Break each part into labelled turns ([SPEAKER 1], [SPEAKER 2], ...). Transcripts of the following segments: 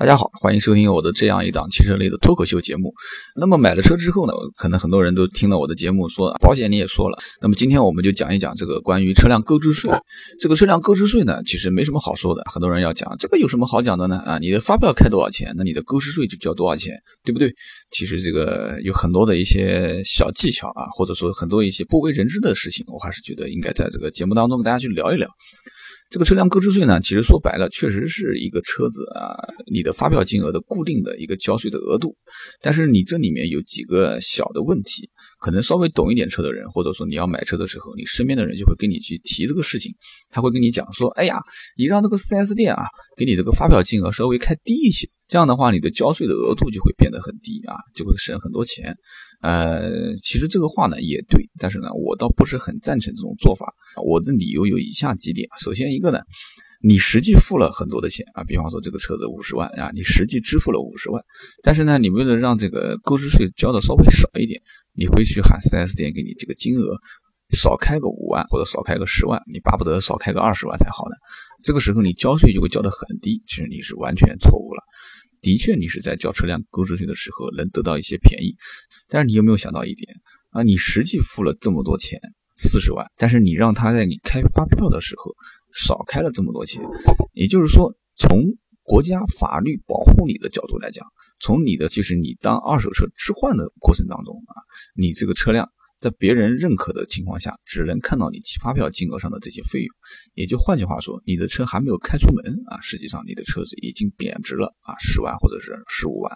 [SPEAKER 1] 大家好，欢迎收听我的这样一档汽车类的脱口秀节目。那么买了车之后呢，可能很多人都听了我的节目，说保险你也说了。那么今天我们就讲一讲这个关于车辆购置税。这个车辆购置税呢，其实没什么好说的。很多人要讲这个有什么好讲的呢？啊，你的发票开多少钱，那你的购置税就交多少钱，对不对？其实这个有很多的一些小技巧啊，或者说很多一些不为人知的事情，我还是觉得应该在这个节目当中跟大家去聊一聊。这个车辆购置税呢，其实说白了，确实是一个车子啊，你的发票金额的固定的一个交税的额度。但是你这里面有几个小的问题，可能稍微懂一点车的人，或者说你要买车的时候，你身边的人就会跟你去提这个事情，他会跟你讲说，哎呀，你让这个 4S 店啊，给你这个发票金额稍微开低一些，这样的话，你的交税的额度就会变得很低啊，就会省很多钱。呃，其实这个话呢也对，但是呢，我倒不是很赞成这种做法。我的理由有以下几点：首先一个呢，你实际付了很多的钱啊，比方说这个车子五十万啊，你实际支付了五十万，但是呢，你为了让这个购置税交的稍微少一点，你会去喊 4S 店给你这个金额少开个五万或者少开个十万，你巴不得少开个二十万才好呢。这个时候你交税就会交的很低，其实你是完全错误了。的确，你是在交车辆购置税的时候能得到一些便宜，但是你有没有想到一点啊？你实际付了这么多钱，四十万，但是你让他在你开发票的时候少开了这么多钱，也就是说，从国家法律保护你的角度来讲，从你的就是你当二手车置换的过程当中啊，你这个车辆。在别人认可的情况下，只能看到你发票金额上的这些费用，也就换句话说，你的车还没有开出门啊，实际上你的车子已经贬值了啊，十万或者是十五万。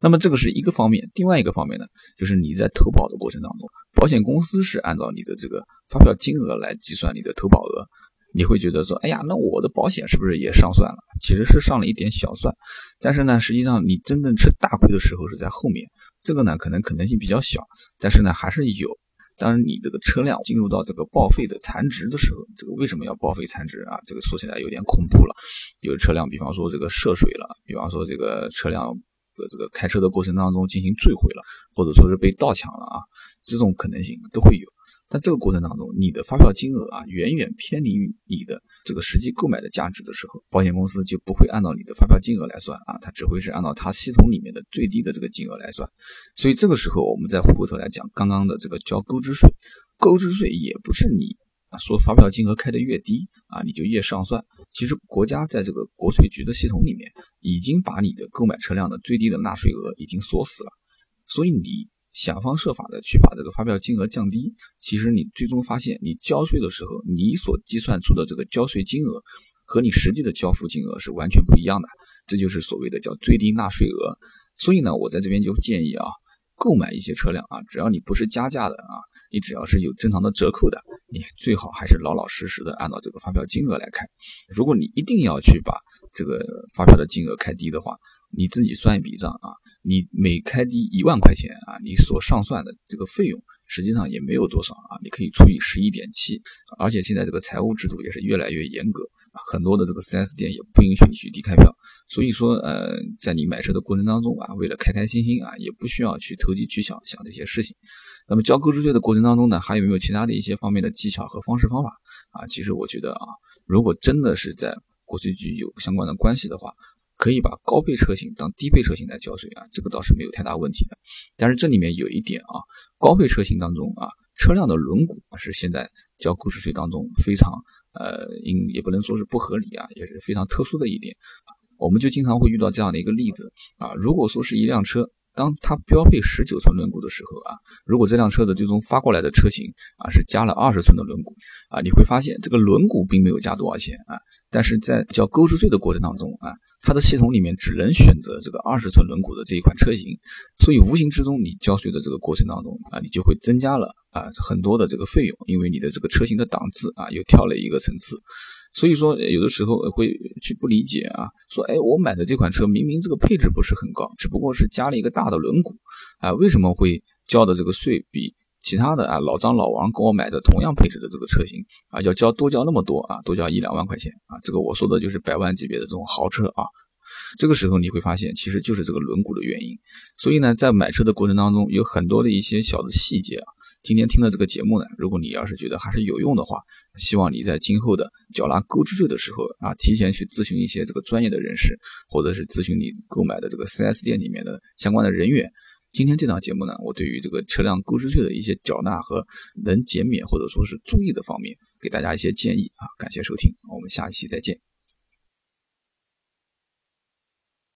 [SPEAKER 1] 那么这个是一个方面，另外一个方面呢，就是你在投保的过程当中，保险公司是按照你的这个发票金额来计算你的投保额，你会觉得说，哎呀，那我的保险是不是也上算了？其实是上了一点小算，但是呢，实际上你真正吃大亏的时候是在后面。这个呢，可能可能性比较小，但是呢，还是有。当，你这个车辆进入到这个报废的残值的时候，这个为什么要报废残值啊？这个说起来有点恐怖了。有车辆，比方说这个涉水了，比方说这个车辆的这个开车的过程当中进行坠毁了，或者说是被盗抢了啊，这种可能性都会有。但这个过程当中，你的发票金额啊，远远偏离于你的这个实际购买的价值的时候，保险公司就不会按照你的发票金额来算啊，它只会是按照它系统里面的最低的这个金额来算。所以这个时候，我们再回过头来讲刚刚的这个交购置税，购置税也不是你啊说发票金额开的越低啊，你就越上算。其实国家在这个国税局的系统里面，已经把你的购买车辆的最低的纳税额已经锁死了，所以你。想方设法的去把这个发票金额降低，其实你最终发现，你交税的时候，你所计算出的这个交税金额和你实际的交付金额是完全不一样的，这就是所谓的叫最低纳税额。所以呢，我在这边就建议啊，购买一些车辆啊，只要你不是加价的啊，你只要是有正常的折扣的，你最好还是老老实实的按照这个发票金额来开。如果你一定要去把这个发票的金额开低的话，你自己算一笔账啊。你每开低一万块钱啊，你所上算的这个费用实际上也没有多少啊，你可以除以十一点七，而且现在这个财务制度也是越来越严格啊，很多的这个 4S 店也不允许你去低开票，所以说呃，在你买车的过程当中啊，为了开开心心啊，也不需要去投机取巧想这些事情。那么交购置税的过程当中呢，还有没有其他的一些方面的技巧和方式方法啊？其实我觉得啊，如果真的是在国税局有相关的关系的话。可以把高配车型当低配车型来交税啊，这个倒是没有太大问题的。但是这里面有一点啊，高配车型当中啊，车辆的轮毂啊是现在交购置税当中非常呃，应也不能说是不合理啊，也是非常特殊的一点。我们就经常会遇到这样的一个例子啊，如果说是一辆车，当它标配十九寸轮毂的时候啊，如果这辆车的最终发过来的车型啊是加了二十寸的轮毂啊，你会发现这个轮毂并没有加多少钱啊。但是在交购置税的过程当中啊，它的系统里面只能选择这个二十寸轮毂的这一款车型，所以无形之中你交税的这个过程当中啊，你就会增加了啊很多的这个费用，因为你的这个车型的档次啊又跳了一个层次。所以说有的时候会去不理解啊，说哎我买的这款车明明这个配置不是很高，只不过是加了一个大的轮毂啊，为什么会交的这个税比？其他的啊，老张老王跟我买的同样配置的这个车型啊，要交多交那么多啊，多交一两万块钱啊，这个我说的就是百万级别的这种豪车啊。这个时候你会发现，其实就是这个轮毂的原因。所以呢，在买车的过程当中，有很多的一些小的细节啊，今天听了这个节目呢，如果你要是觉得还是有用的话，希望你在今后的缴纳购置税的时候啊，提前去咨询一些这个专业的人士，或者是咨询你购买的这个 4S 店里面的相关的人员。今天这档节目呢，我对于这个车辆购置税的一些缴纳和能减免或者说是注意的方面，给大家一些建议啊。感谢收听，我们下一期再见。